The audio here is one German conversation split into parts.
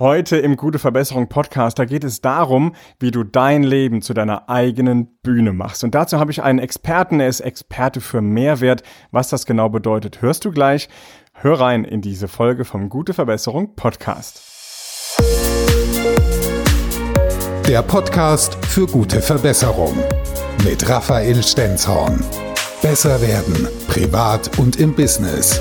Heute im Gute Verbesserung Podcast, da geht es darum, wie du dein Leben zu deiner eigenen Bühne machst. Und dazu habe ich einen Experten, er ist Experte für Mehrwert. Was das genau bedeutet, hörst du gleich. Hör rein in diese Folge vom Gute Verbesserung Podcast. Der Podcast für gute Verbesserung mit Raphael Stenzhorn. Besser werden, privat und im Business.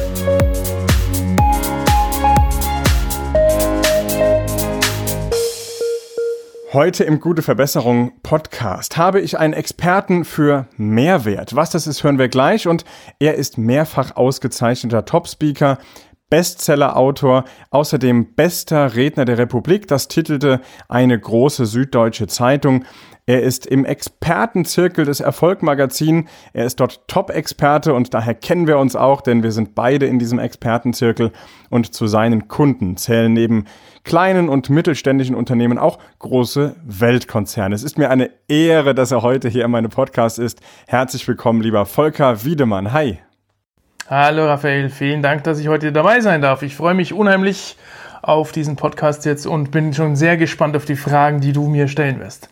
Heute im Gute Verbesserung Podcast habe ich einen Experten für Mehrwert. Was das ist, hören wir gleich. Und er ist mehrfach ausgezeichneter Top-Speaker, Bestseller-Autor, außerdem bester Redner der Republik. Das titelte eine große süddeutsche Zeitung. Er ist im Expertenzirkel des Erfolgmagazin. Er ist dort Top-Experte und daher kennen wir uns auch, denn wir sind beide in diesem Expertenzirkel und zu seinen Kunden zählen neben kleinen und mittelständischen Unternehmen auch große Weltkonzerne. Es ist mir eine Ehre, dass er heute hier in meinem Podcast ist. Herzlich willkommen, lieber Volker Wiedemann. Hi. Hallo Raphael, vielen Dank, dass ich heute dabei sein darf. Ich freue mich unheimlich auf diesen Podcast jetzt und bin schon sehr gespannt auf die Fragen, die du mir stellen wirst.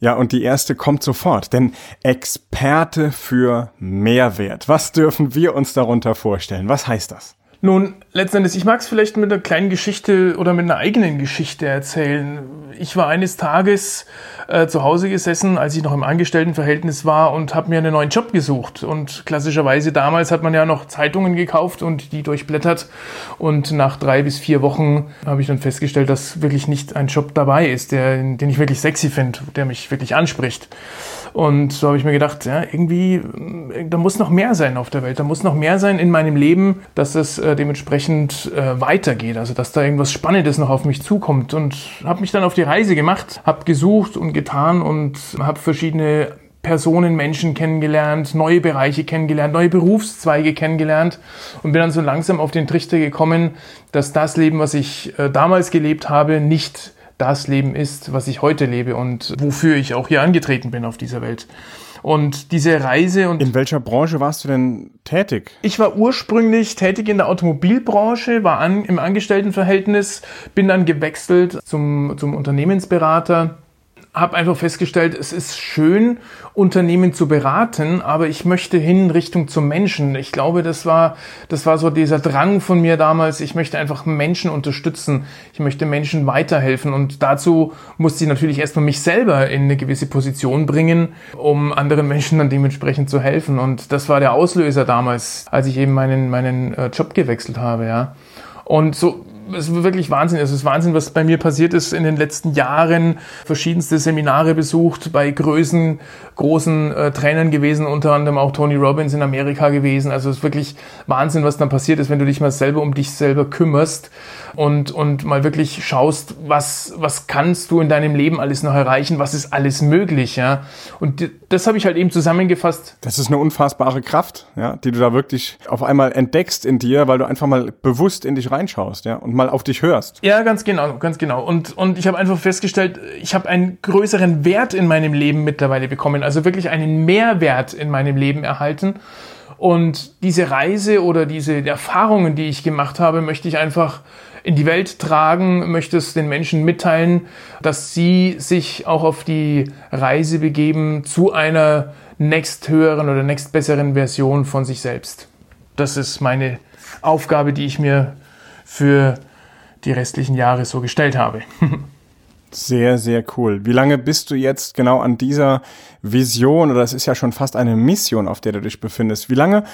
Ja, und die erste kommt sofort, denn Experte für Mehrwert. Was dürfen wir uns darunter vorstellen? Was heißt das? Nun, letztendlich, ich mag es vielleicht mit einer kleinen Geschichte oder mit einer eigenen Geschichte erzählen. Ich war eines Tages äh, zu Hause gesessen, als ich noch im Angestelltenverhältnis war und habe mir einen neuen Job gesucht. Und klassischerweise damals hat man ja noch Zeitungen gekauft und die durchblättert. Und nach drei bis vier Wochen habe ich dann festgestellt, dass wirklich nicht ein Job dabei ist, der, den ich wirklich sexy finde, der mich wirklich anspricht. Und so habe ich mir gedacht, ja, irgendwie, äh, da muss noch mehr sein auf der Welt. Da muss noch mehr sein in meinem Leben, dass es äh, dementsprechend äh, weitergeht. Also, dass da irgendwas Spannendes noch auf mich zukommt. Und habe mich dann auf die Reise gemacht, habe gesucht und getan und habe verschiedene Personen, Menschen kennengelernt, neue Bereiche kennengelernt, neue Berufszweige kennengelernt und bin dann so langsam auf den Trichter gekommen, dass das Leben, was ich äh, damals gelebt habe, nicht das Leben ist, was ich heute lebe und wofür ich auch hier angetreten bin auf dieser Welt. Und diese Reise und. In welcher Branche warst du denn tätig? Ich war ursprünglich tätig in der Automobilbranche, war an, im Angestelltenverhältnis, bin dann gewechselt zum, zum Unternehmensberater habe einfach festgestellt, es ist schön, Unternehmen zu beraten, aber ich möchte hin Richtung zum Menschen. Ich glaube, das war, das war so dieser Drang von mir damals. Ich möchte einfach Menschen unterstützen. Ich möchte Menschen weiterhelfen und dazu musste ich natürlich erstmal mich selber in eine gewisse Position bringen, um anderen Menschen dann dementsprechend zu helfen. Und das war der Auslöser damals, als ich eben meinen, meinen äh, Job gewechselt habe, ja. Und so es ist wirklich Wahnsinn. Es ist Wahnsinn, was bei mir passiert ist in den letzten Jahren. Verschiedenste Seminare besucht, bei Größen, großen äh, Trainern gewesen, unter anderem auch Tony Robbins in Amerika gewesen. Also es ist wirklich Wahnsinn, was dann passiert ist, wenn du dich mal selber um dich selber kümmerst und, und mal wirklich schaust, was, was kannst du in deinem Leben alles noch erreichen, was ist alles möglich, ja. Und das habe ich halt eben zusammengefasst. Das ist eine unfassbare Kraft, ja, die du da wirklich auf einmal entdeckst in dir, weil du einfach mal bewusst in dich reinschaust, ja, und mal auf dich hörst. Ja, ganz genau, ganz genau. Und, und ich habe einfach festgestellt, ich habe einen größeren Wert in meinem Leben mittlerweile bekommen, also wirklich einen Mehrwert in meinem Leben erhalten. Und diese Reise oder diese Erfahrungen, die ich gemacht habe, möchte ich einfach in die Welt tragen, möchte es den Menschen mitteilen, dass sie sich auch auf die Reise begeben zu einer nächsthöheren oder nächstbesseren Version von sich selbst. Das ist meine Aufgabe, die ich mir für die restlichen Jahre so gestellt habe. Sehr, sehr cool. Wie lange bist du jetzt genau an dieser Vision oder es ist ja schon fast eine Mission, auf der du dich befindest? Wie lange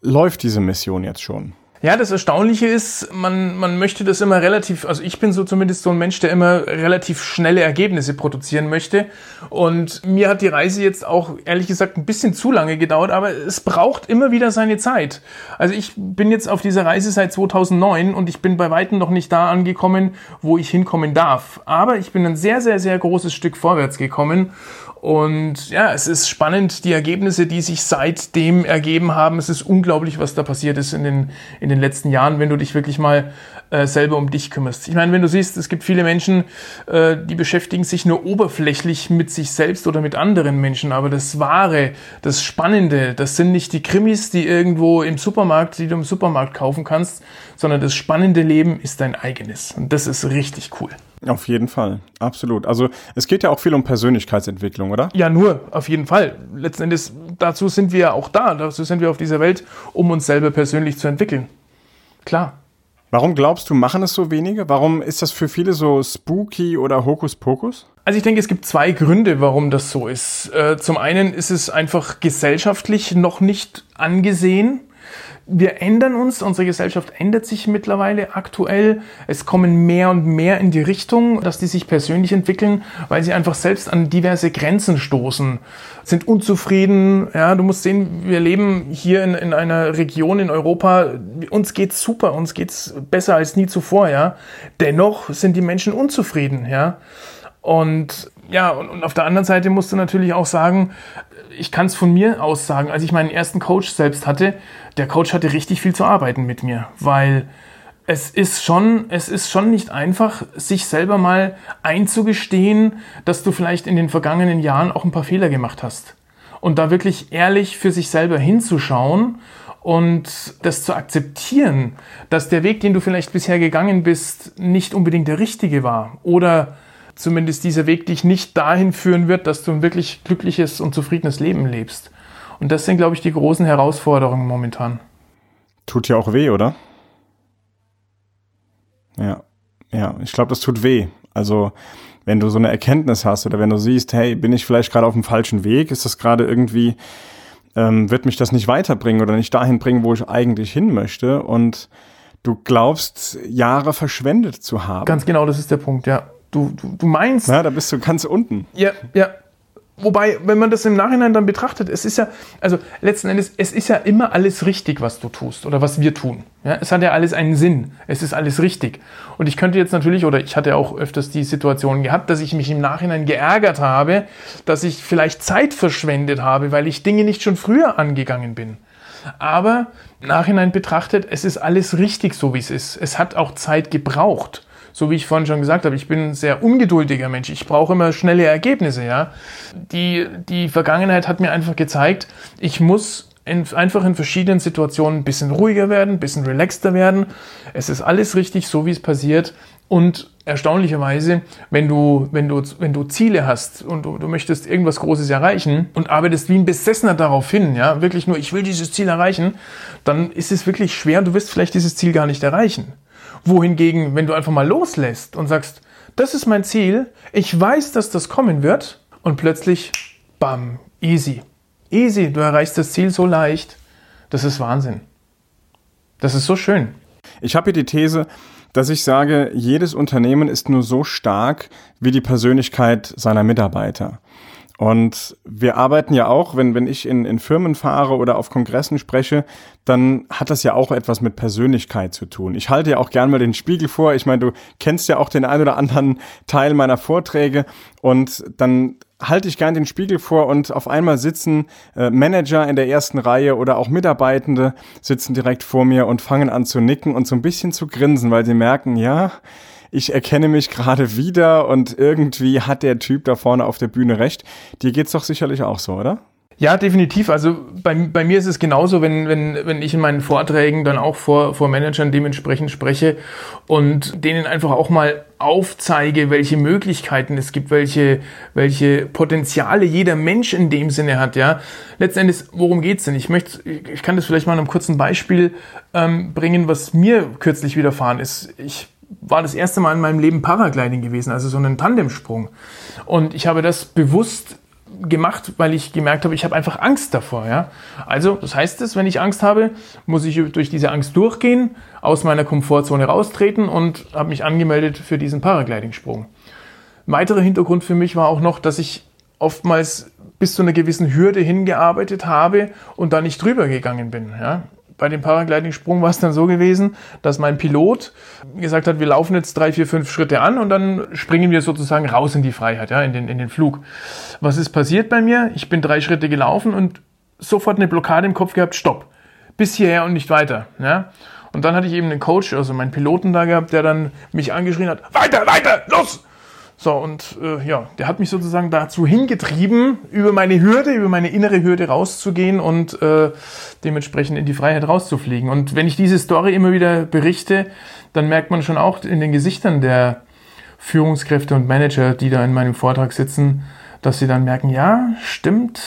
läuft diese Mission jetzt schon? Ja, das Erstaunliche ist, man, man möchte das immer relativ, also ich bin so zumindest so ein Mensch, der immer relativ schnelle Ergebnisse produzieren möchte. Und mir hat die Reise jetzt auch ehrlich gesagt ein bisschen zu lange gedauert, aber es braucht immer wieder seine Zeit. Also ich bin jetzt auf dieser Reise seit 2009 und ich bin bei weitem noch nicht da angekommen, wo ich hinkommen darf. Aber ich bin ein sehr, sehr, sehr großes Stück vorwärts gekommen und ja, es ist spannend, die Ergebnisse, die sich seitdem ergeben haben. Es ist unglaublich, was da passiert ist in den, in den letzten Jahren, wenn du dich wirklich mal äh, selber um dich kümmerst. Ich meine, wenn du siehst, es gibt viele Menschen, äh, die beschäftigen sich nur oberflächlich mit sich selbst oder mit anderen Menschen, aber das Wahre, das Spannende, das sind nicht die Krimis, die irgendwo im Supermarkt, die du im Supermarkt kaufen kannst, sondern das spannende Leben ist dein eigenes. Und das ist richtig cool. Auf jeden Fall, absolut. Also es geht ja auch viel um Persönlichkeitsentwicklung, oder? Ja, nur, auf jeden Fall. Letzten Endes, dazu sind wir ja auch da, dazu sind wir auf dieser Welt, um uns selber persönlich zu entwickeln. Klar. Warum glaubst du, machen es so wenige? Warum ist das für viele so spooky oder Hokuspokus? Also ich denke, es gibt zwei Gründe, warum das so ist. Äh, zum einen ist es einfach gesellschaftlich noch nicht angesehen wir ändern uns, unsere Gesellschaft ändert sich mittlerweile aktuell. Es kommen mehr und mehr in die Richtung, dass die sich persönlich entwickeln, weil sie einfach selbst an diverse Grenzen stoßen, sind unzufrieden. Ja, du musst sehen, wir leben hier in, in einer Region in Europa, uns geht's super, uns geht's besser als nie zuvor, ja. Dennoch sind die Menschen unzufrieden, ja. Und ja, und, und auf der anderen Seite musst du natürlich auch sagen, ich kann es von mir aus sagen, als ich meinen ersten Coach selbst hatte, der Coach hatte richtig viel zu arbeiten mit mir, weil es ist schon, es ist schon nicht einfach, sich selber mal einzugestehen, dass du vielleicht in den vergangenen Jahren auch ein paar Fehler gemacht hast. Und da wirklich ehrlich für sich selber hinzuschauen und das zu akzeptieren, dass der Weg, den du vielleicht bisher gegangen bist, nicht unbedingt der richtige war oder zumindest dieser Weg dich nicht dahin führen wird, dass du ein wirklich glückliches und zufriedenes Leben lebst. Und das sind, glaube ich, die großen Herausforderungen momentan. Tut ja auch weh, oder? Ja, ja, ich glaube, das tut weh. Also, wenn du so eine Erkenntnis hast oder wenn du siehst, hey, bin ich vielleicht gerade auf dem falschen Weg? Ist das gerade irgendwie, ähm, wird mich das nicht weiterbringen oder nicht dahin bringen, wo ich eigentlich hin möchte? Und du glaubst, Jahre verschwendet zu haben. Ganz genau, das ist der Punkt, ja. Du, du, du meinst. Ja, da bist du ganz unten. Ja, ja. Wobei, wenn man das im Nachhinein dann betrachtet, es ist ja, also letzten Endes, es ist ja immer alles richtig, was du tust oder was wir tun. Ja, es hat ja alles einen Sinn. Es ist alles richtig. Und ich könnte jetzt natürlich, oder ich hatte auch öfters die Situation gehabt, dass ich mich im Nachhinein geärgert habe, dass ich vielleicht Zeit verschwendet habe, weil ich Dinge nicht schon früher angegangen bin. Aber Nachhinein betrachtet, es ist alles richtig, so wie es ist. Es hat auch Zeit gebraucht so wie ich vorhin schon gesagt habe, ich bin ein sehr ungeduldiger Mensch. Ich brauche immer schnelle Ergebnisse, ja. Die, die Vergangenheit hat mir einfach gezeigt, ich muss in, einfach in verschiedenen Situationen ein bisschen ruhiger werden, ein bisschen relaxter werden. Es ist alles richtig, so wie es passiert. Und erstaunlicherweise, wenn du, wenn du, wenn du Ziele hast und du, du möchtest irgendwas Großes erreichen und arbeitest wie ein Besessener darauf hin, ja, wirklich nur, ich will dieses Ziel erreichen, dann ist es wirklich schwer und du wirst vielleicht dieses Ziel gar nicht erreichen wohingegen, wenn du einfach mal loslässt und sagst, das ist mein Ziel, ich weiß, dass das kommen wird und plötzlich, bam, easy. Easy, du erreichst das Ziel so leicht. Das ist Wahnsinn. Das ist so schön. Ich habe hier die These, dass ich sage, jedes Unternehmen ist nur so stark wie die Persönlichkeit seiner Mitarbeiter. Und wir arbeiten ja auch, wenn, wenn ich in, in Firmen fahre oder auf Kongressen spreche, dann hat das ja auch etwas mit Persönlichkeit zu tun. Ich halte ja auch gern mal den Spiegel vor. Ich meine, du kennst ja auch den ein oder anderen Teil meiner Vorträge und dann halte ich gern den Spiegel vor und auf einmal sitzen äh, Manager in der ersten Reihe oder auch Mitarbeitende sitzen direkt vor mir und fangen an zu nicken und so ein bisschen zu grinsen, weil sie merken, ja, ich erkenne mich gerade wieder und irgendwie hat der Typ da vorne auf der Bühne recht. Dir geht's doch sicherlich auch so, oder? Ja, definitiv. Also bei, bei mir ist es genauso, wenn, wenn, wenn ich in meinen Vorträgen dann auch vor, vor Managern dementsprechend spreche und denen einfach auch mal aufzeige, welche Möglichkeiten es gibt, welche, welche Potenziale jeder Mensch in dem Sinne hat, ja. Letztendlich, worum geht's denn? Ich möchte, ich kann das vielleicht mal in einem kurzen Beispiel ähm, bringen, was mir kürzlich widerfahren ist. Ich war das erste Mal in meinem Leben Paragliding gewesen, also so einen Tandemsprung. Und ich habe das bewusst gemacht, weil ich gemerkt habe, ich habe einfach Angst davor. Ja? Also, das heißt es, wenn ich Angst habe, muss ich durch diese Angst durchgehen, aus meiner Komfortzone raustreten und habe mich angemeldet für diesen Paragliding-Sprung. Weiterer Hintergrund für mich war auch noch, dass ich oftmals bis zu einer gewissen Hürde hingearbeitet habe und da nicht drüber gegangen bin. Ja? Bei dem Paragliding-Sprung war es dann so gewesen, dass mein Pilot gesagt hat, wir laufen jetzt drei, vier, fünf Schritte an und dann springen wir sozusagen raus in die Freiheit, ja, in den, in den Flug. Was ist passiert bei mir? Ich bin drei Schritte gelaufen und sofort eine Blockade im Kopf gehabt, stopp. Bis hierher und nicht weiter. Ja? Und dann hatte ich eben einen Coach, also meinen Piloten da gehabt, der dann mich angeschrien hat, weiter, weiter, los! So, und äh, ja, der hat mich sozusagen dazu hingetrieben, über meine Hürde, über meine innere Hürde rauszugehen und äh, dementsprechend in die Freiheit rauszufliegen. Und wenn ich diese Story immer wieder berichte, dann merkt man schon auch in den Gesichtern der Führungskräfte und Manager, die da in meinem Vortrag sitzen, dass sie dann merken, ja, stimmt,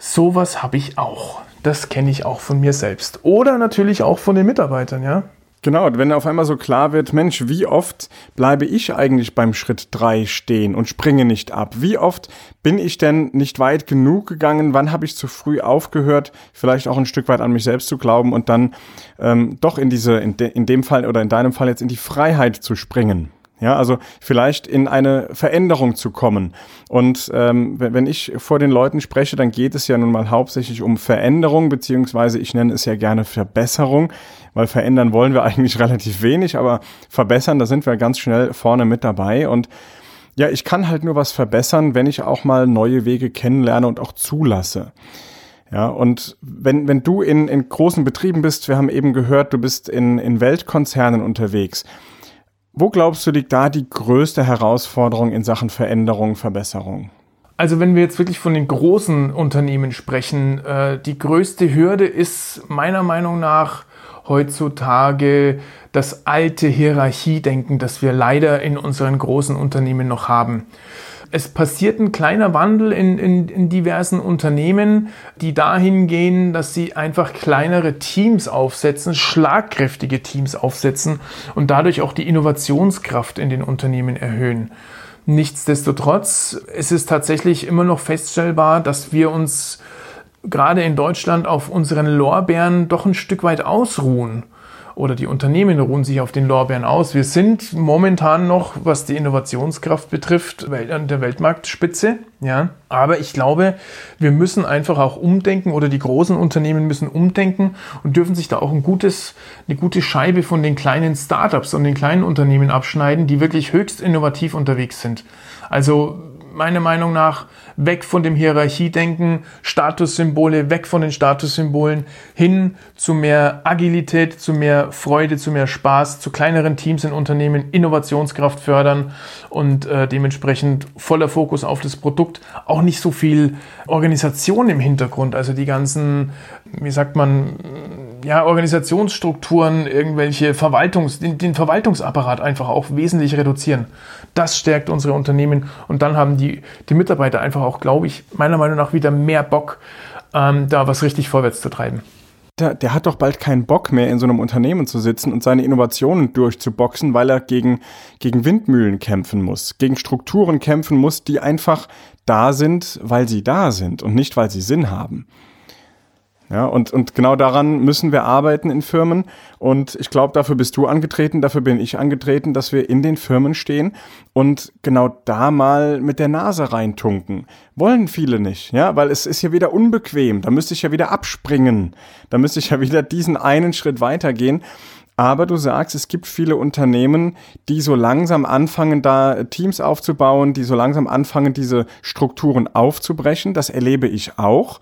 sowas habe ich auch. Das kenne ich auch von mir selbst. Oder natürlich auch von den Mitarbeitern, ja. Genau, wenn auf einmal so klar wird, Mensch, wie oft bleibe ich eigentlich beim Schritt drei stehen und springe nicht ab? Wie oft bin ich denn nicht weit genug gegangen? Wann habe ich zu früh aufgehört, vielleicht auch ein Stück weit an mich selbst zu glauben und dann ähm, doch in diese, in, de, in dem Fall oder in deinem Fall jetzt in die Freiheit zu springen? Ja, also vielleicht in eine Veränderung zu kommen. Und ähm, wenn ich vor den Leuten spreche, dann geht es ja nun mal hauptsächlich um Veränderung, beziehungsweise ich nenne es ja gerne Verbesserung, weil verändern wollen wir eigentlich relativ wenig, aber verbessern, da sind wir ganz schnell vorne mit dabei. Und ja, ich kann halt nur was verbessern, wenn ich auch mal neue Wege kennenlerne und auch zulasse. Ja, und wenn, wenn du in, in großen Betrieben bist, wir haben eben gehört, du bist in, in Weltkonzernen unterwegs, wo glaubst du, liegt da die größte Herausforderung in Sachen Veränderung, Verbesserung? Also wenn wir jetzt wirklich von den großen Unternehmen sprechen, äh, die größte Hürde ist meiner Meinung nach heutzutage das alte Hierarchiedenken, das wir leider in unseren großen Unternehmen noch haben. Es passiert ein kleiner Wandel in, in, in diversen Unternehmen, die dahin gehen, dass sie einfach kleinere Teams aufsetzen, schlagkräftige Teams aufsetzen und dadurch auch die Innovationskraft in den Unternehmen erhöhen. Nichtsdestotrotz ist es tatsächlich immer noch feststellbar, dass wir uns gerade in Deutschland auf unseren Lorbeeren doch ein Stück weit ausruhen oder die Unternehmen ruhen sich auf den Lorbeeren aus. Wir sind momentan noch, was die Innovationskraft betrifft, an der Weltmarktspitze. Ja, aber ich glaube, wir müssen einfach auch umdenken oder die großen Unternehmen müssen umdenken und dürfen sich da auch ein gutes, eine gute Scheibe von den kleinen Startups und den kleinen Unternehmen abschneiden, die wirklich höchst innovativ unterwegs sind. Also meiner Meinung nach weg von dem Hierarchiedenken, Statussymbole, weg von den Statussymbolen, hin zu mehr Agilität, zu mehr Freude, zu mehr Spaß, zu kleineren Teams in Unternehmen, Innovationskraft fördern und äh, dementsprechend voller Fokus auf das Produkt, auch nicht so viel Organisation im Hintergrund, also die ganzen, wie sagt man, ja, Organisationsstrukturen, irgendwelche Verwaltungs, den, den Verwaltungsapparat einfach auch wesentlich reduzieren. Das stärkt unsere Unternehmen und dann haben die, die Mitarbeiter einfach auch, glaube ich, meiner Meinung nach wieder mehr Bock, ähm, da was richtig vorwärts zu treiben. Der, der, hat doch bald keinen Bock mehr, in so einem Unternehmen zu sitzen und seine Innovationen durchzuboxen, weil er gegen, gegen Windmühlen kämpfen muss, gegen Strukturen kämpfen muss, die einfach da sind, weil sie da sind und nicht, weil sie Sinn haben. Ja, und, und genau daran müssen wir arbeiten in Firmen. Und ich glaube, dafür bist du angetreten, dafür bin ich angetreten, dass wir in den Firmen stehen und genau da mal mit der Nase reintunken. Wollen viele nicht, ja, weil es ist ja wieder unbequem. Da müsste ich ja wieder abspringen. Da müsste ich ja wieder diesen einen Schritt weitergehen. Aber du sagst, es gibt viele Unternehmen, die so langsam anfangen, da Teams aufzubauen, die so langsam anfangen, diese Strukturen aufzubrechen. Das erlebe ich auch.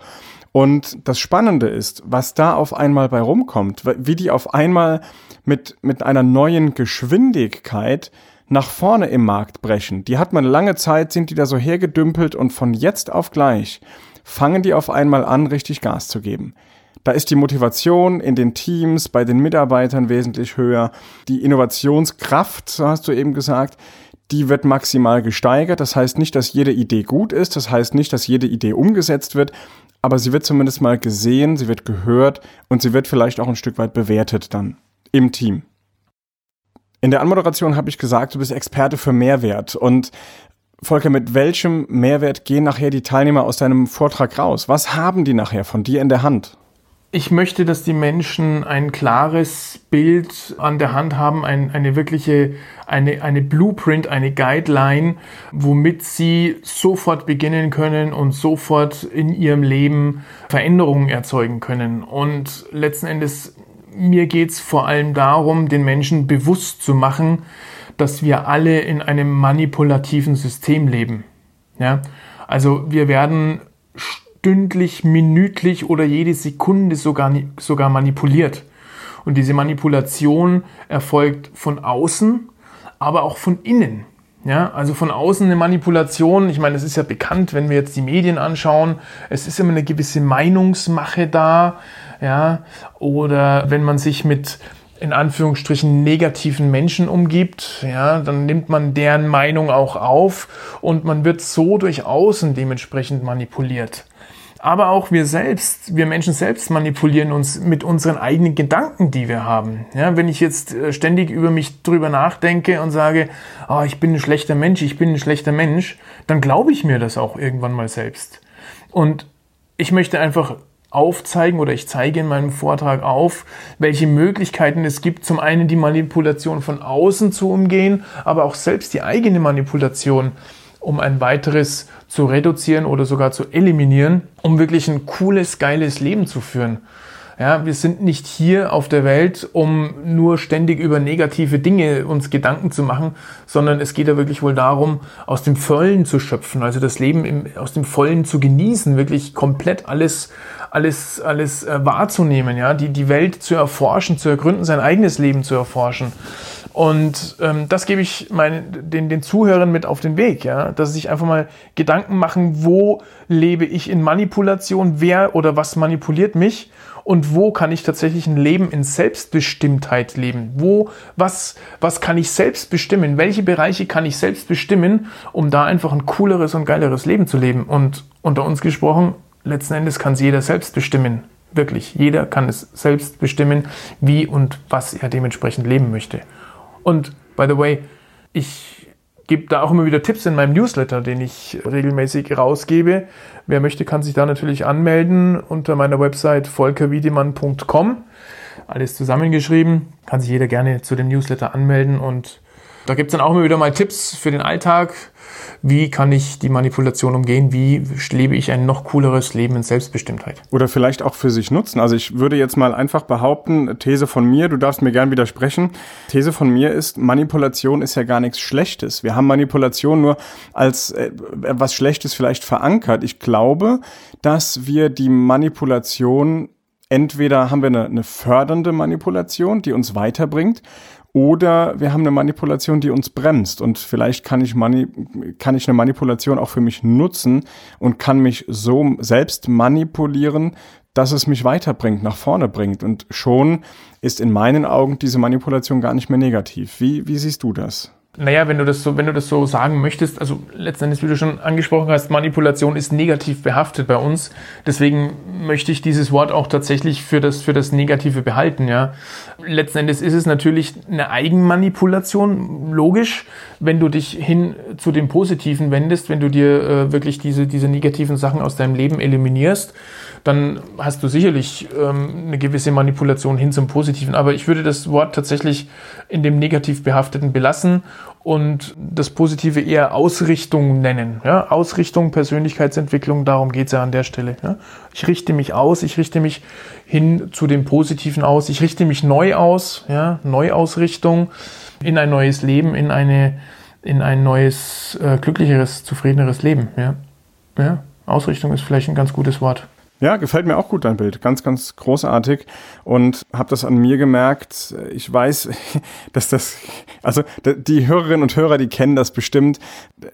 Und das Spannende ist, was da auf einmal bei rumkommt, wie die auf einmal mit, mit einer neuen Geschwindigkeit nach vorne im Markt brechen. Die hat man lange Zeit, sind die da so hergedümpelt und von jetzt auf gleich fangen die auf einmal an, richtig Gas zu geben. Da ist die Motivation in den Teams, bei den Mitarbeitern wesentlich höher. Die Innovationskraft, so hast du eben gesagt, die wird maximal gesteigert. Das heißt nicht, dass jede Idee gut ist. Das heißt nicht, dass jede Idee umgesetzt wird aber sie wird zumindest mal gesehen, sie wird gehört und sie wird vielleicht auch ein Stück weit bewertet dann im Team. In der Anmoderation habe ich gesagt, du bist Experte für Mehrwert und Volker, mit welchem Mehrwert gehen nachher die Teilnehmer aus deinem Vortrag raus? Was haben die nachher von dir in der Hand? Ich möchte, dass die Menschen ein klares Bild an der Hand haben, ein, eine wirkliche, eine, eine Blueprint, eine Guideline, womit sie sofort beginnen können und sofort in ihrem Leben Veränderungen erzeugen können. Und letzten Endes, mir geht es vor allem darum, den Menschen bewusst zu machen, dass wir alle in einem manipulativen System leben. Ja? Also wir werden stündlich, minütlich oder jede Sekunde sogar, sogar manipuliert. Und diese Manipulation erfolgt von außen, aber auch von innen. Ja, also von außen eine Manipulation. Ich meine, es ist ja bekannt, wenn wir jetzt die Medien anschauen, es ist immer eine gewisse Meinungsmache da. Ja, oder wenn man sich mit in Anführungsstrichen negativen Menschen umgibt, ja, dann nimmt man deren Meinung auch auf und man wird so durch außen dementsprechend manipuliert aber auch wir selbst, wir Menschen selbst manipulieren uns mit unseren eigenen Gedanken, die wir haben. Ja, wenn ich jetzt äh, ständig über mich drüber nachdenke und sage, oh, ich bin ein schlechter Mensch, ich bin ein schlechter Mensch, dann glaube ich mir das auch irgendwann mal selbst. Und ich möchte einfach aufzeigen oder ich zeige in meinem Vortrag auf, welche Möglichkeiten es gibt, zum einen die Manipulation von außen zu umgehen, aber auch selbst die eigene Manipulation um ein weiteres zu reduzieren oder sogar zu eliminieren, um wirklich ein cooles, geiles Leben zu führen. Ja, wir sind nicht hier auf der Welt, um nur ständig über negative Dinge uns Gedanken zu machen, sondern es geht ja wirklich wohl darum, aus dem Vollen zu schöpfen, also das Leben im, aus dem Vollen zu genießen, wirklich komplett alles, alles, alles äh, wahrzunehmen, ja, die, die Welt zu erforschen, zu ergründen, sein eigenes Leben zu erforschen. Und ähm, das gebe ich meinen, den, den Zuhörern mit auf den Weg, ja, dass sie sich einfach mal Gedanken machen, wo lebe ich in Manipulation, wer oder was manipuliert mich und wo kann ich tatsächlich ein Leben in Selbstbestimmtheit leben? Wo, was, was kann ich selbst bestimmen? Welche Bereiche kann ich selbst bestimmen, um da einfach ein cooleres und geileres Leben zu leben? Und unter uns gesprochen, letzten Endes kann es jeder selbst bestimmen. Wirklich, jeder kann es selbst bestimmen, wie und was er dementsprechend leben möchte. Und by the way, ich gebe da auch immer wieder Tipps in meinem Newsletter, den ich regelmäßig rausgebe. Wer möchte, kann sich da natürlich anmelden unter meiner Website volkerwiedemann.com. Alles zusammengeschrieben. Kann sich jeder gerne zu dem Newsletter anmelden und da gibt es dann auch immer wieder mal Tipps für den Alltag. Wie kann ich die Manipulation umgehen? Wie lebe ich ein noch cooleres Leben in Selbstbestimmtheit? Oder vielleicht auch für sich nutzen. Also ich würde jetzt mal einfach behaupten, These von mir, du darfst mir gern widersprechen. These von mir ist, Manipulation ist ja gar nichts Schlechtes. Wir haben Manipulation nur als äh, was Schlechtes vielleicht verankert. Ich glaube, dass wir die Manipulation entweder haben wir eine, eine fördernde Manipulation, die uns weiterbringt, oder wir haben eine Manipulation, die uns bremst. Und vielleicht kann ich, mani kann ich eine Manipulation auch für mich nutzen und kann mich so selbst manipulieren, dass es mich weiterbringt, nach vorne bringt. Und schon ist in meinen Augen diese Manipulation gar nicht mehr negativ. Wie, wie siehst du das? Naja, wenn du das so, wenn du das so sagen möchtest, also letztendlich, wie du schon angesprochen hast, Manipulation ist negativ behaftet bei uns. Deswegen möchte ich dieses Wort auch tatsächlich für das, für das Negative behalten, ja. Letzten Endes ist es natürlich eine Eigenmanipulation, logisch, wenn du dich hin zu dem Positiven wendest, wenn du dir äh, wirklich diese, diese negativen Sachen aus deinem Leben eliminierst dann hast du sicherlich ähm, eine gewisse Manipulation hin zum Positiven. Aber ich würde das Wort tatsächlich in dem negativ behafteten belassen und das Positive eher Ausrichtung nennen. Ja? Ausrichtung, Persönlichkeitsentwicklung, darum geht's ja an der Stelle. Ja? Ich richte mich aus, ich richte mich hin zu dem Positiven aus, ich richte mich neu aus, ja? Neuausrichtung in ein neues Leben, in eine in ein neues, äh, glücklicheres, zufriedeneres Leben. Ja? Ja? Ausrichtung ist vielleicht ein ganz gutes Wort. Ja, gefällt mir auch gut dein Bild. Ganz, ganz großartig. Und habe das an mir gemerkt. Ich weiß, dass das, also die Hörerinnen und Hörer, die kennen das bestimmt.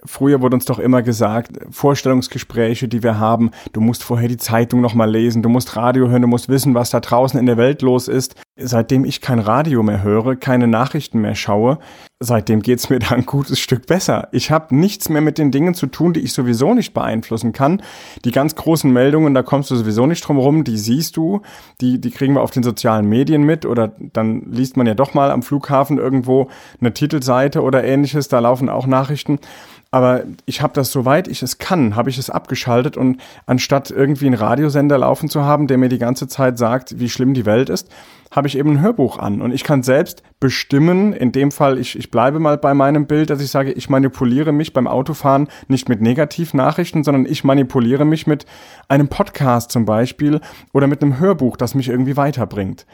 Früher wurde uns doch immer gesagt, Vorstellungsgespräche, die wir haben, du musst vorher die Zeitung nochmal lesen, du musst Radio hören, du musst wissen, was da draußen in der Welt los ist. Seitdem ich kein Radio mehr höre, keine Nachrichten mehr schaue, seitdem geht's mir da ein gutes Stück besser. Ich habe nichts mehr mit den Dingen zu tun, die ich sowieso nicht beeinflussen kann. Die ganz großen Meldungen, da kommst du sowieso nicht drum rum, die siehst du, die, die kriegen wir auf den sozialen Medien mit oder dann liest man ja doch mal am Flughafen irgendwo eine Titelseite oder ähnliches, da laufen auch Nachrichten. Aber ich habe das, soweit ich es kann, habe ich es abgeschaltet und anstatt irgendwie einen Radiosender laufen zu haben, der mir die ganze Zeit sagt, wie schlimm die Welt ist, habe ich eben ein Hörbuch an. Und ich kann selbst bestimmen, in dem Fall, ich, ich bleibe mal bei meinem Bild, dass ich sage, ich manipuliere mich beim Autofahren nicht mit Negativnachrichten, sondern ich manipuliere mich mit einem Podcast zum Beispiel oder mit einem Hörbuch, das mich irgendwie weiterbringt.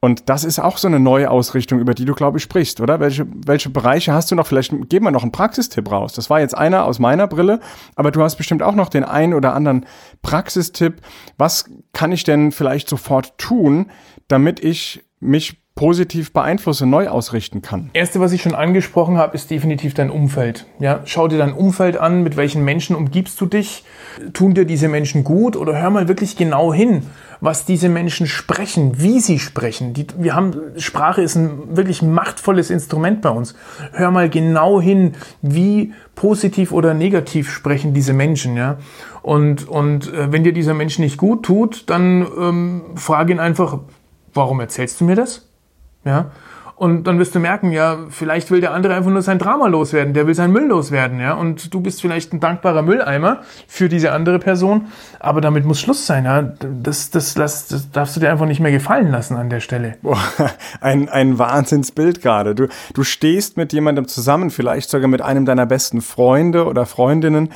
Und das ist auch so eine neue Ausrichtung, über die du, glaube ich, sprichst, oder? Welche, welche Bereiche hast du noch? Vielleicht geben wir noch einen Praxistipp raus. Das war jetzt einer aus meiner Brille, aber du hast bestimmt auch noch den einen oder anderen Praxistipp. Was kann ich denn vielleicht sofort tun, damit ich mich positiv beeinflusse, neu ausrichten kann? Erste, was ich schon angesprochen habe, ist definitiv dein Umfeld. Ja, schau dir dein Umfeld an, mit welchen Menschen umgibst du dich? Tun dir diese Menschen gut oder hör mal wirklich genau hin, was diese Menschen sprechen, wie sie sprechen. Die, wir haben Sprache ist ein wirklich machtvolles Instrument bei uns. Hör mal genau hin, wie positiv oder negativ sprechen diese Menschen, ja. Und und äh, wenn dir dieser Mensch nicht gut tut, dann ähm, frage ihn einfach, warum erzählst du mir das? Ja. Und dann wirst du merken, ja, vielleicht will der andere einfach nur sein Drama loswerden, der will sein Müll loswerden, ja. Und du bist vielleicht ein dankbarer Mülleimer für diese andere Person, aber damit muss Schluss sein, ja. Das, das, das, das darfst du dir einfach nicht mehr gefallen lassen an der Stelle. Boah, ein, ein Wahnsinnsbild gerade. Du, du stehst mit jemandem zusammen, vielleicht sogar mit einem deiner besten Freunde oder Freundinnen,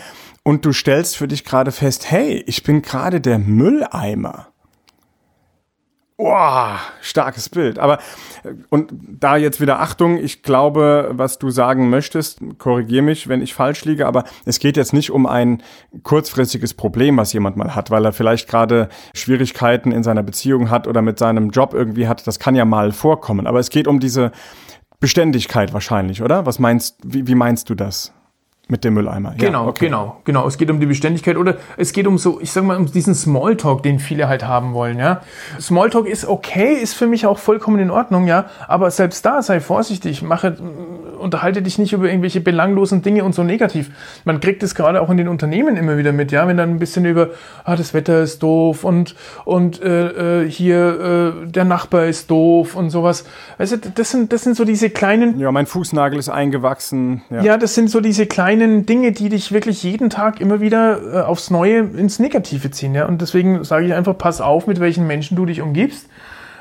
und du stellst für dich gerade fest, hey, ich bin gerade der Mülleimer. Boah, starkes Bild. Aber und da jetzt wieder Achtung, ich glaube, was du sagen möchtest, korrigier mich, wenn ich falsch liege, aber es geht jetzt nicht um ein kurzfristiges Problem, was jemand mal hat, weil er vielleicht gerade Schwierigkeiten in seiner Beziehung hat oder mit seinem Job irgendwie hat. Das kann ja mal vorkommen. Aber es geht um diese Beständigkeit wahrscheinlich, oder? Was meinst, wie, wie meinst du das? Mit dem Mülleimer. Ja, genau, okay. genau, genau. Es geht um die Beständigkeit oder es geht um so, ich sag mal, um diesen Smalltalk, den viele halt haben wollen, ja. Smalltalk ist okay, ist für mich auch vollkommen in Ordnung, ja. Aber selbst da sei vorsichtig, mache, unterhalte dich nicht über irgendwelche belanglosen Dinge und so negativ. Man kriegt es gerade auch in den Unternehmen immer wieder mit, ja, wenn dann ein bisschen über, ah, das Wetter ist doof und, und äh, äh hier äh, der Nachbar ist doof und sowas. Weißt du, das sind, das sind so diese kleinen. Ja, mein Fußnagel ist eingewachsen. Ja, ja das sind so diese kleinen kleinen Dinge, die dich wirklich jeden Tag immer wieder äh, aufs Neue ins Negative ziehen. Ja? Und deswegen sage ich einfach, pass auf, mit welchen Menschen du dich umgibst.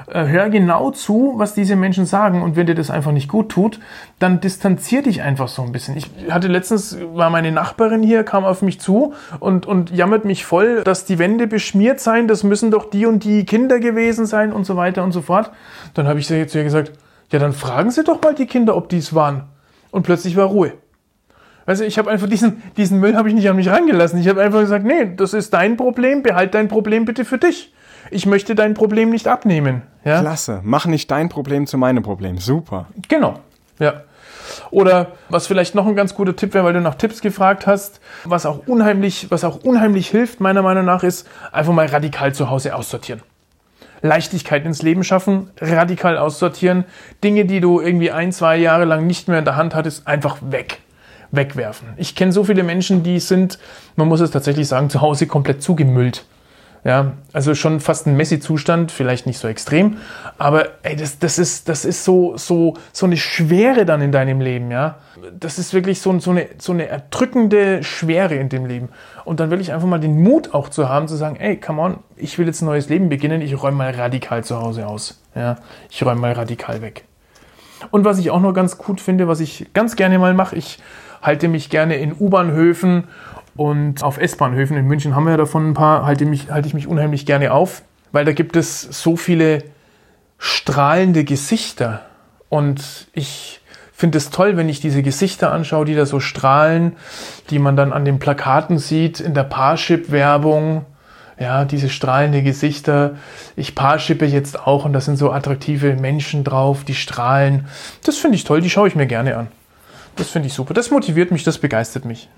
Äh, hör genau zu, was diese Menschen sagen. Und wenn dir das einfach nicht gut tut, dann distanzier dich einfach so ein bisschen. Ich hatte letztens, war meine Nachbarin hier, kam auf mich zu und, und jammert mich voll, dass die Wände beschmiert seien. Das müssen doch die und die Kinder gewesen sein und so weiter und so fort. Dann habe ich zu ihr gesagt, ja, dann fragen Sie doch mal die Kinder, ob die es waren. Und plötzlich war Ruhe. Weißt du, ich habe einfach diesen, diesen Müll habe ich nicht an mich rangelassen. Ich habe einfach gesagt, nee, das ist dein Problem, behalt dein Problem bitte für dich. Ich möchte dein Problem nicht abnehmen. Ja? Klasse. Mach nicht dein Problem zu meinem Problem. Super. Genau. Ja. Oder was vielleicht noch ein ganz guter Tipp wäre, weil du nach Tipps gefragt hast, was auch unheimlich, was auch unheimlich hilft, meiner Meinung nach, ist einfach mal radikal zu Hause aussortieren. Leichtigkeit ins Leben schaffen, radikal aussortieren, Dinge, die du irgendwie ein, zwei Jahre lang nicht mehr in der Hand hattest, einfach weg wegwerfen. Ich kenne so viele Menschen, die sind, man muss es tatsächlich sagen, zu Hause komplett zugemüllt. Ja, also schon fast ein Messi-Zustand, vielleicht nicht so extrem, aber ey, das, das ist, das ist so, so, so eine Schwere dann in deinem Leben, ja. Das ist wirklich so, so, eine, so eine erdrückende Schwere in dem Leben. Und dann will ich einfach mal den Mut auch zu haben, zu sagen, ey, come on, ich will jetzt ein neues Leben beginnen, ich räume mal radikal zu Hause aus. Ja, ich räume mal radikal weg. Und was ich auch noch ganz gut finde, was ich ganz gerne mal mache, ich halte mich gerne in U-Bahnhöfen und auf S-Bahnhöfen. In München haben wir ja davon ein paar, halte, mich, halte ich mich unheimlich gerne auf, weil da gibt es so viele strahlende Gesichter. Und ich finde es toll, wenn ich diese Gesichter anschaue, die da so strahlen, die man dann an den Plakaten sieht, in der Parship-Werbung. Ja, diese strahlende Gesichter. Ich Paarshippe jetzt auch und da sind so attraktive Menschen drauf, die strahlen. Das finde ich toll, die schaue ich mir gerne an. Das finde ich super. Das motiviert mich, das begeistert mich.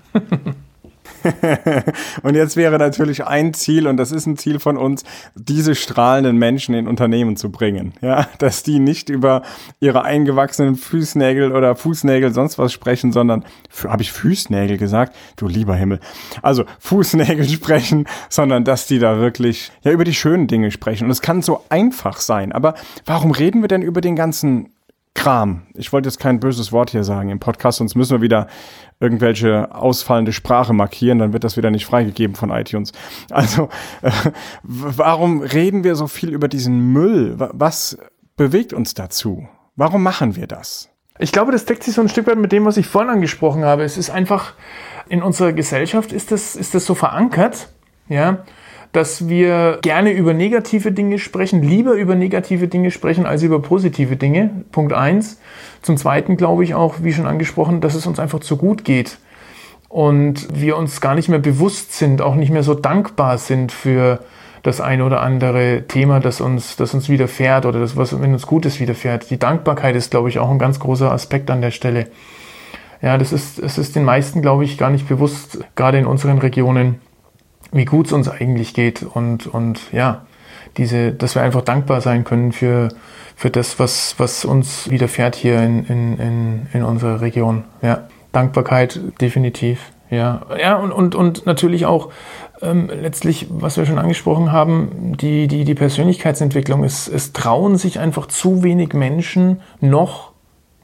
und jetzt wäre natürlich ein Ziel, und das ist ein Ziel von uns, diese strahlenden Menschen in Unternehmen zu bringen. Ja, dass die nicht über ihre eingewachsenen Fußnägel oder Fußnägel sonst was sprechen, sondern, habe ich Fußnägel gesagt? Du lieber Himmel. Also Fußnägel sprechen, sondern dass die da wirklich, ja, über die schönen Dinge sprechen. Und es kann so einfach sein. Aber warum reden wir denn über den ganzen Kram. Ich wollte jetzt kein böses Wort hier sagen im Podcast, sonst müssen wir wieder irgendwelche ausfallende Sprache markieren, dann wird das wieder nicht freigegeben von iTunes. Also, äh, warum reden wir so viel über diesen Müll? Was bewegt uns dazu? Warum machen wir das? Ich glaube, das deckt sich so ein Stück weit mit dem, was ich vorhin angesprochen habe. Es ist einfach, in unserer Gesellschaft ist das, ist das so verankert, ja, dass wir gerne über negative Dinge sprechen, lieber über negative Dinge sprechen als über positive Dinge. Punkt eins. Zum Zweiten glaube ich auch, wie schon angesprochen, dass es uns einfach zu gut geht und wir uns gar nicht mehr bewusst sind, auch nicht mehr so dankbar sind für das eine oder andere Thema, das uns, das uns widerfährt oder das, was wenn uns Gutes widerfährt. Die Dankbarkeit ist, glaube ich, auch ein ganz großer Aspekt an der Stelle. Ja, das ist, es ist den meisten, glaube ich, gar nicht bewusst, gerade in unseren Regionen, wie gut es uns eigentlich geht und, und ja, diese, dass wir einfach dankbar sein können für, für das, was, was uns widerfährt hier in, in, in, in unserer Region. Ja, Dankbarkeit definitiv. Ja, ja und, und, und natürlich auch ähm, letztlich, was wir schon angesprochen haben, die, die, die Persönlichkeitsentwicklung. Es, es trauen sich einfach zu wenig Menschen noch,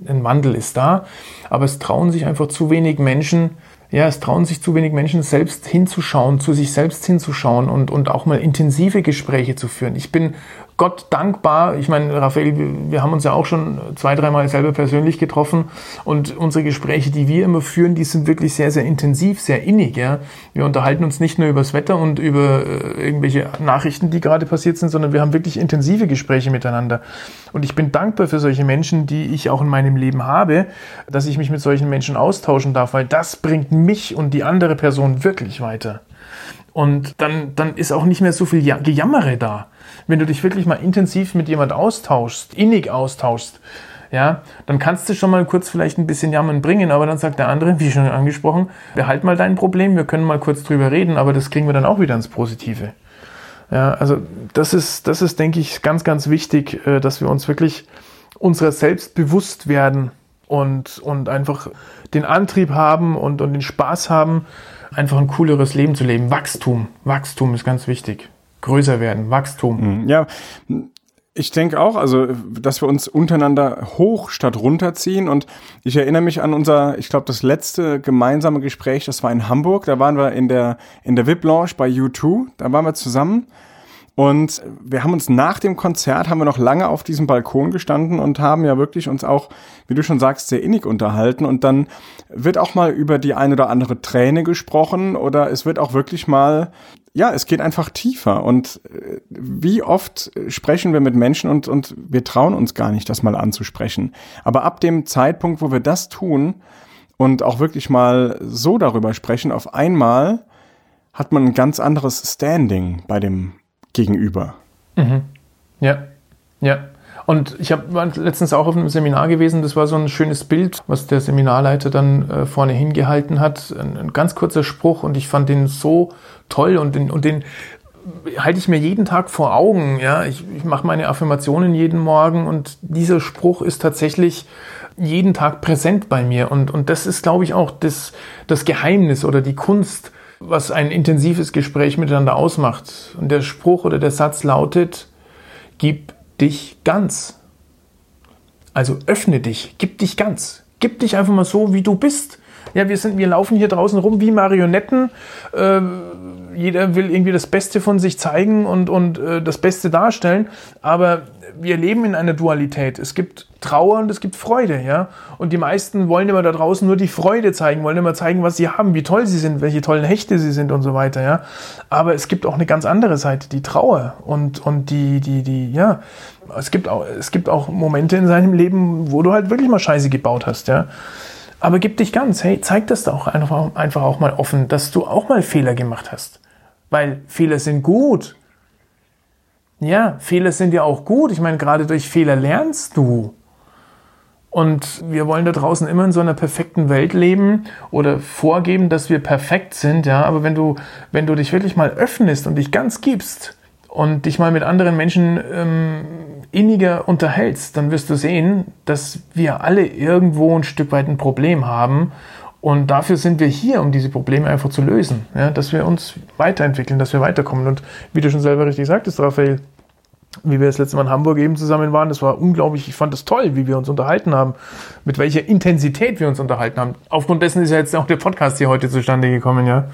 ein Wandel ist da, aber es trauen sich einfach zu wenig Menschen, ja, es trauen sich zu wenig Menschen selbst hinzuschauen, zu sich selbst hinzuschauen und, und auch mal intensive Gespräche zu führen. Ich bin Gott dankbar. Ich meine, Raphael, wir haben uns ja auch schon zwei, dreimal selber persönlich getroffen und unsere Gespräche, die wir immer führen, die sind wirklich sehr, sehr intensiv, sehr innig. Ja? Wir unterhalten uns nicht nur über das Wetter und über äh, irgendwelche Nachrichten, die gerade passiert sind, sondern wir haben wirklich intensive Gespräche miteinander. Und ich bin dankbar für solche Menschen, die ich auch in meinem Leben habe, dass ich mich mit solchen Menschen austauschen darf, weil das bringt mich und die andere Person wirklich weiter. Und dann, dann ist auch nicht mehr so viel Gejammere da wenn du dich wirklich mal intensiv mit jemand austauschst, innig austauschst, ja, dann kannst du schon mal kurz vielleicht ein bisschen Jammern bringen, aber dann sagt der andere, wie schon angesprochen, behalt mal dein Problem, wir können mal kurz drüber reden, aber das kriegen wir dann auch wieder ins Positive. Ja, also das ist, das ist, denke ich, ganz, ganz wichtig, äh, dass wir uns wirklich unserer selbst bewusst werden und, und einfach den Antrieb haben und, und den Spaß haben, einfach ein cooleres Leben zu leben. Wachstum, Wachstum ist ganz wichtig größer werden, Wachstum. Mhm. Ja, ich denke auch, also, dass wir uns untereinander hoch statt runterziehen. Und ich erinnere mich an unser, ich glaube, das letzte gemeinsame Gespräch, das war in Hamburg. Da waren wir in der, in der VIP-Lounge bei U2. Da waren wir zusammen. Und wir haben uns nach dem Konzert, haben wir noch lange auf diesem Balkon gestanden und haben ja wirklich uns auch, wie du schon sagst, sehr innig unterhalten. Und dann wird auch mal über die ein oder andere Träne gesprochen oder es wird auch wirklich mal, ja, es geht einfach tiefer. Und äh, wie oft sprechen wir mit Menschen und, und wir trauen uns gar nicht, das mal anzusprechen. Aber ab dem Zeitpunkt, wo wir das tun und auch wirklich mal so darüber sprechen, auf einmal hat man ein ganz anderes Standing bei dem gegenüber. Mhm. Ja, ja. Und ich habe letztens auch auf einem Seminar gewesen, das war so ein schönes Bild, was der Seminarleiter dann äh, vorne hingehalten hat. Ein, ein, ganz kurzer Spruch und ich fand den so toll und den, und den halte ich mir jeden Tag vor Augen. Ja, ich, ich mache meine Affirmationen jeden Morgen und dieser Spruch ist tatsächlich jeden Tag präsent bei mir. Und, und das ist, glaube ich, auch das, das Geheimnis oder die Kunst, was ein intensives Gespräch miteinander ausmacht. Und der Spruch oder der Satz lautet, gib dich ganz. Also öffne dich, gib dich ganz. Gib dich einfach mal so, wie du bist. Ja, wir sind, wir laufen hier draußen rum wie Marionetten. Äh, jeder will irgendwie das Beste von sich zeigen und, und äh, das Beste darstellen. Aber wir leben in einer Dualität. Es gibt Trauer und es gibt Freude, ja. Und die meisten wollen immer da draußen nur die Freude zeigen, wollen immer zeigen, was sie haben, wie toll sie sind, welche tollen Hechte sie sind und so weiter, ja. Aber es gibt auch eine ganz andere Seite, die Trauer und, und die, die, die, ja. Es gibt auch, es gibt auch Momente in seinem Leben, wo du halt wirklich mal Scheiße gebaut hast, ja. Aber gib dich ganz, hey, zeig das doch einfach, einfach auch mal offen, dass du auch mal Fehler gemacht hast. Weil Fehler sind gut. Ja, Fehler sind ja auch gut. Ich meine, gerade durch Fehler lernst du. Und wir wollen da draußen immer in so einer perfekten Welt leben oder vorgeben, dass wir perfekt sind, ja. Aber wenn du, wenn du dich wirklich mal öffnest und dich ganz gibst und dich mal mit anderen Menschen ähm, inniger unterhältst, dann wirst du sehen, dass wir alle irgendwo ein Stück weit ein Problem haben. Und dafür sind wir hier, um diese Probleme einfach zu lösen. Ja, dass wir uns weiterentwickeln, dass wir weiterkommen. Und wie du schon selber richtig sagtest, Raphael, wie wir das letzte Mal in Hamburg eben zusammen waren, das war unglaublich, ich fand das toll, wie wir uns unterhalten haben, mit welcher Intensität wir uns unterhalten haben. Aufgrund dessen ist ja jetzt auch der Podcast hier heute zustande gekommen, ja.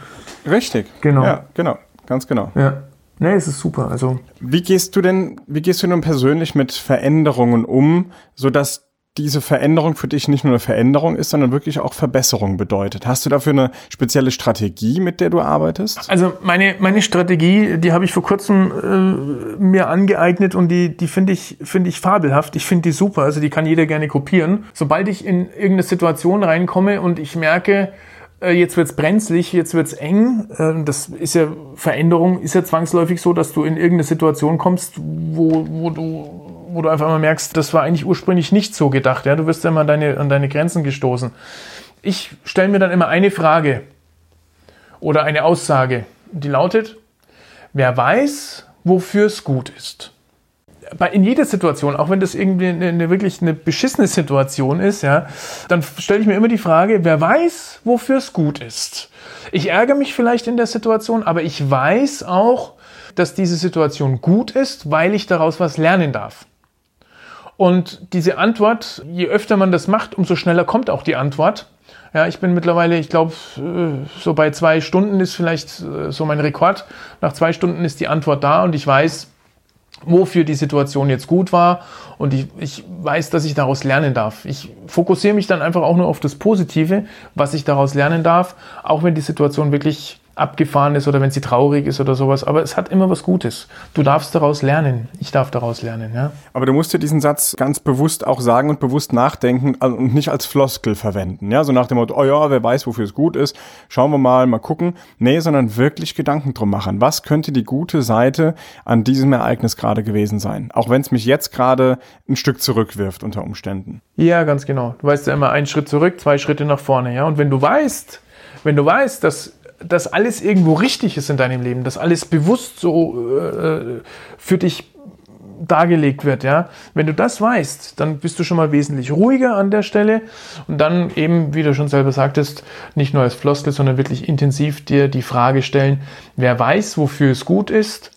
Richtig. Genau. Ja, genau. Ganz genau. Ja. Nee, es ist super. Also wie gehst du denn, wie gehst du denn persönlich mit Veränderungen um, sodass diese Veränderung für dich nicht nur eine Veränderung ist, sondern wirklich auch Verbesserung bedeutet. Hast du dafür eine spezielle Strategie, mit der du arbeitest? Also meine, meine Strategie, die habe ich vor kurzem äh, mir angeeignet und die, die finde ich, finde ich fabelhaft. Ich finde die super. Also die kann jeder gerne kopieren. Sobald ich in irgendeine Situation reinkomme und ich merke, äh, jetzt wird's brenzlig, jetzt wird's eng. Äh, das ist ja Veränderung, ist ja zwangsläufig so, dass du in irgendeine Situation kommst, wo, wo du wo du einfach mal merkst, das war eigentlich ursprünglich nicht so gedacht. Ja? Du wirst ja immer an deine, an deine Grenzen gestoßen. Ich stelle mir dann immer eine Frage oder eine Aussage, die lautet, wer weiß, wofür es gut ist in jeder Situation, auch wenn das irgendwie eine, eine, wirklich eine beschissene Situation ist, ja, dann stelle ich mir immer die Frage, wer weiß, wofür es gut ist. Ich ärgere mich vielleicht in der Situation, aber ich weiß auch, dass diese Situation gut ist, weil ich daraus was lernen darf. Und diese Antwort, je öfter man das macht, umso schneller kommt auch die Antwort. Ja, ich bin mittlerweile, ich glaube, äh, so bei zwei Stunden ist vielleicht äh, so mein Rekord. Nach zwei Stunden ist die Antwort da und ich weiß, wofür die Situation jetzt gut war und ich, ich weiß, dass ich daraus lernen darf. Ich fokussiere mich dann einfach auch nur auf das Positive, was ich daraus lernen darf, auch wenn die Situation wirklich abgefahren ist oder wenn sie traurig ist oder sowas. Aber es hat immer was Gutes. Du darfst daraus lernen. Ich darf daraus lernen, ja. Aber du musst dir diesen Satz ganz bewusst auch sagen und bewusst nachdenken und nicht als Floskel verwenden. Ja, so nach dem Motto, oh ja, wer weiß, wofür es gut ist. Schauen wir mal, mal gucken. Nee, sondern wirklich Gedanken drum machen. Was könnte die gute Seite an diesem Ereignis gerade gewesen sein? Auch wenn es mich jetzt gerade ein Stück zurückwirft unter Umständen. Ja, ganz genau. Du weißt ja immer einen Schritt zurück, zwei Schritte nach vorne, ja. Und wenn du weißt, wenn du weißt, dass dass alles irgendwo richtig ist in deinem Leben, dass alles bewusst so äh, für dich dargelegt wird, ja. Wenn du das weißt, dann bist du schon mal wesentlich ruhiger an der Stelle und dann eben, wie du schon selber sagtest, nicht nur als Floskel, sondern wirklich intensiv dir die Frage stellen, wer weiß, wofür es gut ist,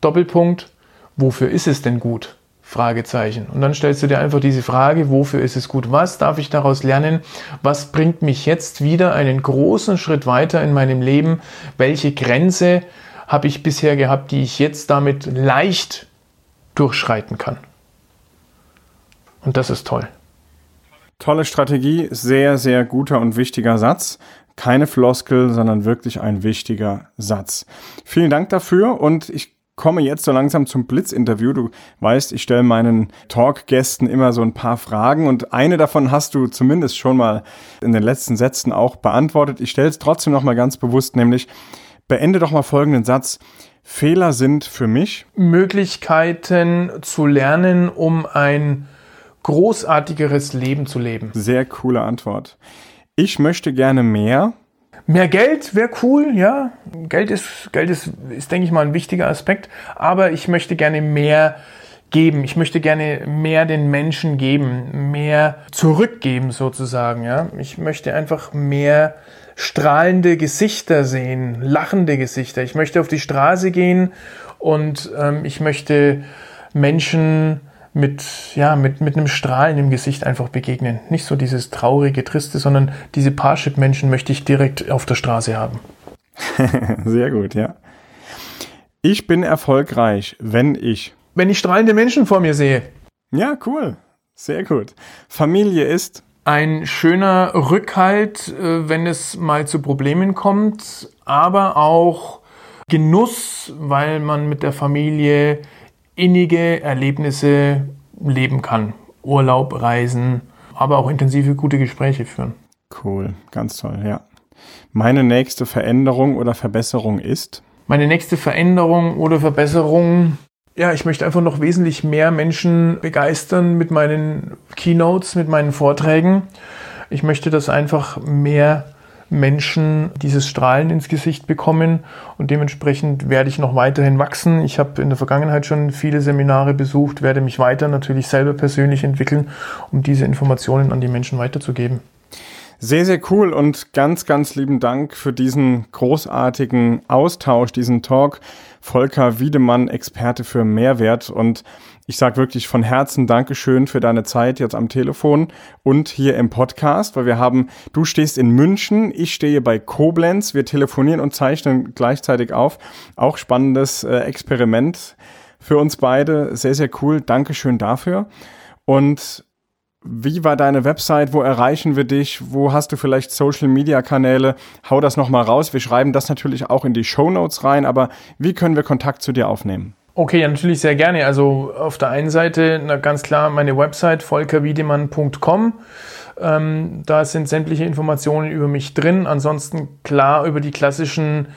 Doppelpunkt, wofür ist es denn gut? Fragezeichen. Und dann stellst du dir einfach diese Frage, wofür ist es gut? Was darf ich daraus lernen? Was bringt mich jetzt wieder einen großen Schritt weiter in meinem Leben? Welche Grenze habe ich bisher gehabt, die ich jetzt damit leicht durchschreiten kann? Und das ist toll. Tolle Strategie, sehr, sehr guter und wichtiger Satz. Keine Floskel, sondern wirklich ein wichtiger Satz. Vielen Dank dafür und ich komme jetzt so langsam zum Blitzinterview. Du weißt, ich stelle meinen Talkgästen immer so ein paar Fragen und eine davon hast du zumindest schon mal in den letzten Sätzen auch beantwortet. Ich stelle es trotzdem noch mal ganz bewusst, nämlich beende doch mal folgenden Satz. Fehler sind für mich Möglichkeiten zu lernen, um ein großartigeres Leben zu leben. Sehr coole Antwort. Ich möchte gerne mehr Mehr Geld wäre cool, ja. Geld ist, Geld ist, ist, denke ich mal, ein wichtiger Aspekt. Aber ich möchte gerne mehr geben. Ich möchte gerne mehr den Menschen geben, mehr zurückgeben sozusagen, ja. Ich möchte einfach mehr strahlende Gesichter sehen, lachende Gesichter. Ich möchte auf die Straße gehen und ähm, ich möchte Menschen mit, ja, mit, mit einem Strahlen im Gesicht einfach begegnen. Nicht so dieses traurige, triste, sondern diese Parship-Menschen möchte ich direkt auf der Straße haben. Sehr gut, ja. Ich bin erfolgreich, wenn ich. Wenn ich strahlende Menschen vor mir sehe. Ja, cool. Sehr gut. Familie ist. Ein schöner Rückhalt, äh, wenn es mal zu Problemen kommt, aber auch Genuss, weil man mit der Familie innige Erlebnisse leben kann. Urlaub, Reisen, aber auch intensive, gute Gespräche führen. Cool, ganz toll, ja. Meine nächste Veränderung oder Verbesserung ist? Meine nächste Veränderung oder Verbesserung, ja, ich möchte einfach noch wesentlich mehr Menschen begeistern mit meinen Keynotes, mit meinen Vorträgen. Ich möchte, dass einfach mehr Menschen dieses Strahlen ins Gesicht bekommen und dementsprechend werde ich noch weiterhin wachsen. Ich habe in der Vergangenheit schon viele Seminare besucht, werde mich weiter natürlich selber persönlich entwickeln, um diese Informationen an die Menschen weiterzugeben. Sehr, sehr cool und ganz, ganz lieben Dank für diesen großartigen Austausch, diesen Talk. Volker Wiedemann, Experte für Mehrwert und ich sage wirklich von Herzen Dankeschön für deine Zeit jetzt am Telefon und hier im Podcast, weil wir haben, du stehst in München, ich stehe bei Koblenz, wir telefonieren und zeichnen gleichzeitig auf. Auch spannendes äh, Experiment für uns beide. Sehr, sehr cool. Dankeschön dafür. Und wie war deine Website? Wo erreichen wir dich? Wo hast du vielleicht Social Media Kanäle? Hau das nochmal raus. Wir schreiben das natürlich auch in die Show Notes rein, aber wie können wir Kontakt zu dir aufnehmen? Okay, ja, natürlich sehr gerne. Also auf der einen Seite na, ganz klar meine Website volkerwiedemann.com. Ähm, da sind sämtliche Informationen über mich drin. Ansonsten klar über die klassischen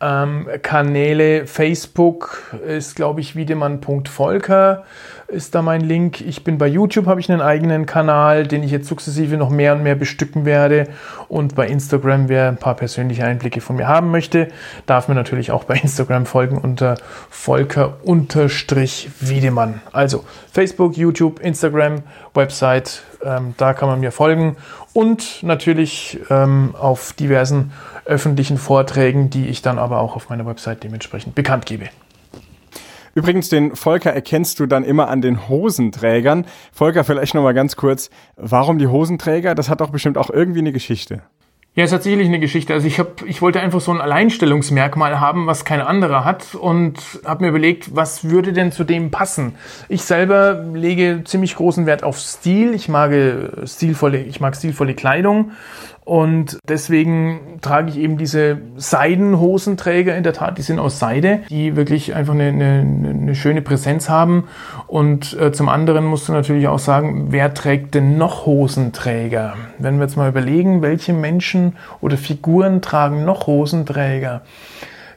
ähm, Kanäle. Facebook ist, glaube ich, wiedemann.volker ist da mein Link. Ich bin bei YouTube, habe ich einen eigenen Kanal, den ich jetzt sukzessive noch mehr und mehr bestücken werde. Und bei Instagram, wer ein paar persönliche Einblicke von mir haben möchte, darf mir natürlich auch bei Instagram folgen unter Volker-Wiedemann. Also Facebook, YouTube, Instagram, Website, ähm, da kann man mir folgen. Und natürlich ähm, auf diversen öffentlichen Vorträgen, die ich dann aber auch auf meiner Website dementsprechend bekannt gebe. Übrigens, den Volker erkennst du dann immer an den Hosenträgern. Volker, vielleicht nochmal ganz kurz, warum die Hosenträger? Das hat doch bestimmt auch irgendwie eine Geschichte. Ja, es hat sicherlich eine Geschichte. Also ich, hab, ich wollte einfach so ein Alleinstellungsmerkmal haben, was kein anderer hat und habe mir überlegt, was würde denn zu dem passen. Ich selber lege ziemlich großen Wert auf Stil. Ich mag stilvolle, ich mag stilvolle Kleidung und deswegen trage ich eben diese Seidenhosenträger in der Tat, die sind aus Seide, die wirklich einfach eine, eine, eine schöne Präsenz haben. Und äh, zum anderen musst du natürlich auch sagen, wer trägt denn noch Hosenträger? Wenn wir jetzt mal überlegen, welche Menschen oder Figuren tragen noch Hosenträger?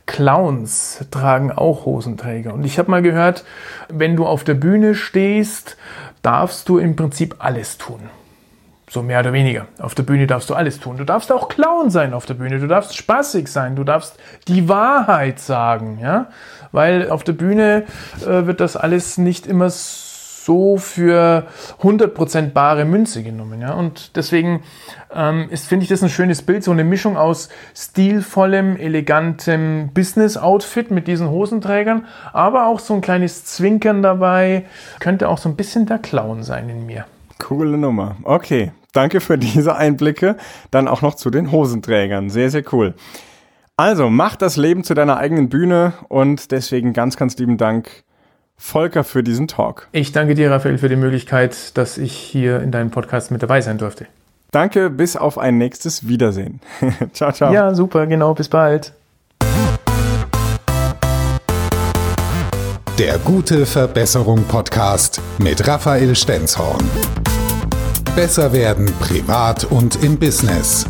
Clowns tragen auch Hosenträger. Und ich habe mal gehört, wenn du auf der Bühne stehst, darfst du im Prinzip alles tun. So mehr oder weniger. Auf der Bühne darfst du alles tun. Du darfst auch Clown sein auf der Bühne. Du darfst spaßig sein. Du darfst die Wahrheit sagen, ja. Weil auf der Bühne äh, wird das alles nicht immer so für 100% bare Münze genommen, ja. Und deswegen ähm, ist, finde ich das ein schönes Bild. So eine Mischung aus stilvollem, elegantem Business-Outfit mit diesen Hosenträgern, aber auch so ein kleines Zwinkern dabei. Könnte auch so ein bisschen der Clown sein in mir. Coole Nummer. Okay, danke für diese Einblicke. Dann auch noch zu den Hosenträgern. Sehr, sehr cool. Also, mach das Leben zu deiner eigenen Bühne und deswegen ganz, ganz lieben Dank, Volker, für diesen Talk. Ich danke dir, Raphael, für die Möglichkeit, dass ich hier in deinem Podcast mit dabei sein durfte. Danke, bis auf ein nächstes Wiedersehen. ciao, ciao. Ja, super, genau, bis bald. Der gute Verbesserung Podcast mit Raphael Stenzhorn. Besser werden privat und im Business.